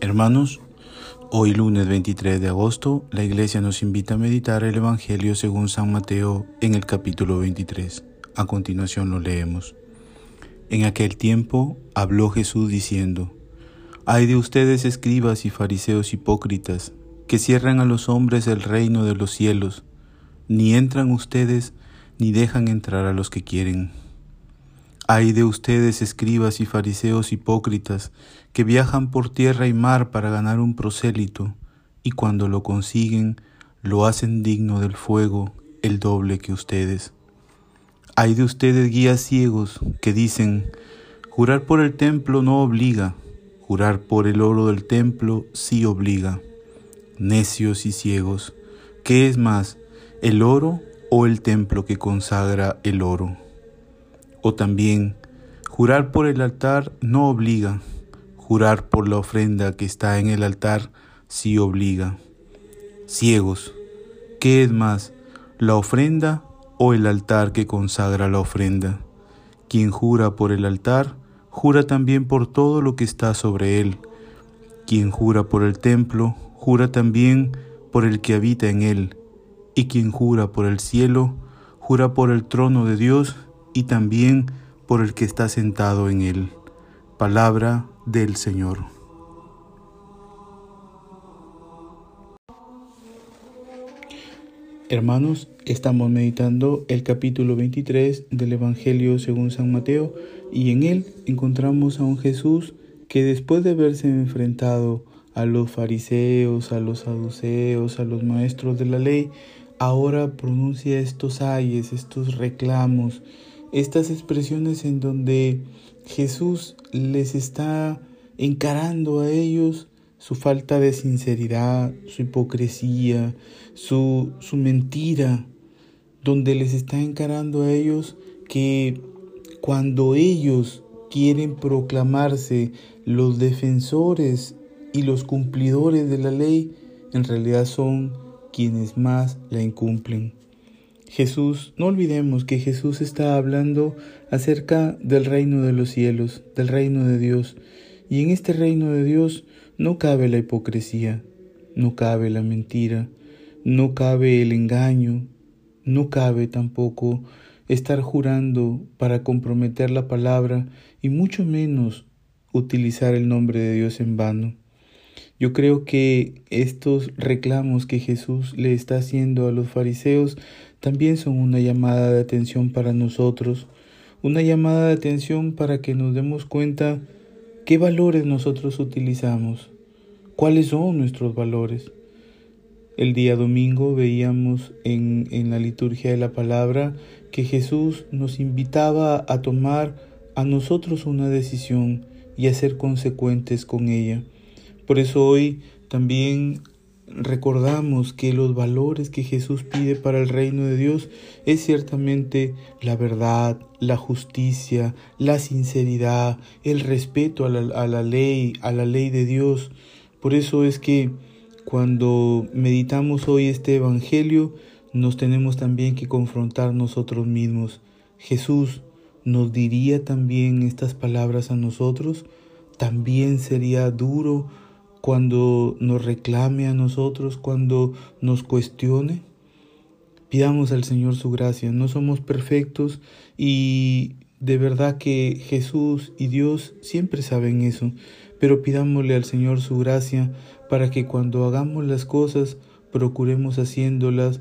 Hermanos, hoy lunes 23 de agosto, la iglesia nos invita a meditar el Evangelio según San Mateo en el capítulo 23. A continuación lo leemos. En aquel tiempo habló Jesús diciendo, Hay de ustedes escribas y fariseos hipócritas, que cierran a los hombres el reino de los cielos, ni entran ustedes ni dejan entrar a los que quieren. Hay de ustedes, escribas y fariseos hipócritas, que viajan por tierra y mar para ganar un prosélito, y cuando lo consiguen, lo hacen digno del fuego, el doble que ustedes. Hay de ustedes guías ciegos que dicen, jurar por el templo no obliga, jurar por el oro del templo sí obliga. Necios y ciegos, ¿qué es más, el oro o el templo que consagra el oro? O también, jurar por el altar no obliga, jurar por la ofrenda que está en el altar sí obliga. Ciegos, ¿qué es más, la ofrenda o el altar que consagra la ofrenda? Quien jura por el altar, jura también por todo lo que está sobre él. Quien jura por el templo, jura también por el que habita en él. Y quien jura por el cielo, jura por el trono de Dios y también por el que está sentado en él. Palabra del Señor. Hermanos, estamos meditando el capítulo 23 del Evangelio según San Mateo y en él encontramos a un Jesús que después de haberse enfrentado a los fariseos, a los saduceos, a los maestros de la ley, ahora pronuncia estos ayes, estos reclamos, estas expresiones en donde Jesús les está encarando a ellos su falta de sinceridad, su hipocresía, su, su mentira, donde les está encarando a ellos que cuando ellos quieren proclamarse los defensores y los cumplidores de la ley, en realidad son quienes más la incumplen. Jesús, no olvidemos que Jesús está hablando acerca del reino de los cielos, del reino de Dios. Y en este reino de Dios no cabe la hipocresía, no cabe la mentira, no cabe el engaño, no cabe tampoco estar jurando para comprometer la palabra y mucho menos utilizar el nombre de Dios en vano. Yo creo que estos reclamos que Jesús le está haciendo a los fariseos también son una llamada de atención para nosotros, una llamada de atención para que nos demos cuenta qué valores nosotros utilizamos, cuáles son nuestros valores. El día domingo veíamos en, en la liturgia de la palabra que Jesús nos invitaba a tomar a nosotros una decisión y a ser consecuentes con ella. Por eso hoy también recordamos que los valores que Jesús pide para el reino de Dios es ciertamente la verdad, la justicia, la sinceridad, el respeto a la, ley, a la ley de Dios. Por eso es que cuando meditamos hoy este Evangelio, nos tenemos también que confrontar nosotros mismos. Jesús nos diría también estas palabras a nosotros, también sería duro cuando nos reclame a nosotros, cuando nos cuestione. Pidamos al Señor su gracia. No somos perfectos y de verdad que Jesús y Dios siempre saben eso, pero pidámosle al Señor su gracia para que cuando hagamos las cosas procuremos haciéndolas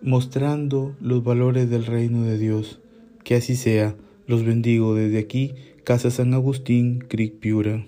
mostrando los valores del reino de Dios. Que así sea. Los bendigo desde aquí, Casa San Agustín, Cric Piura.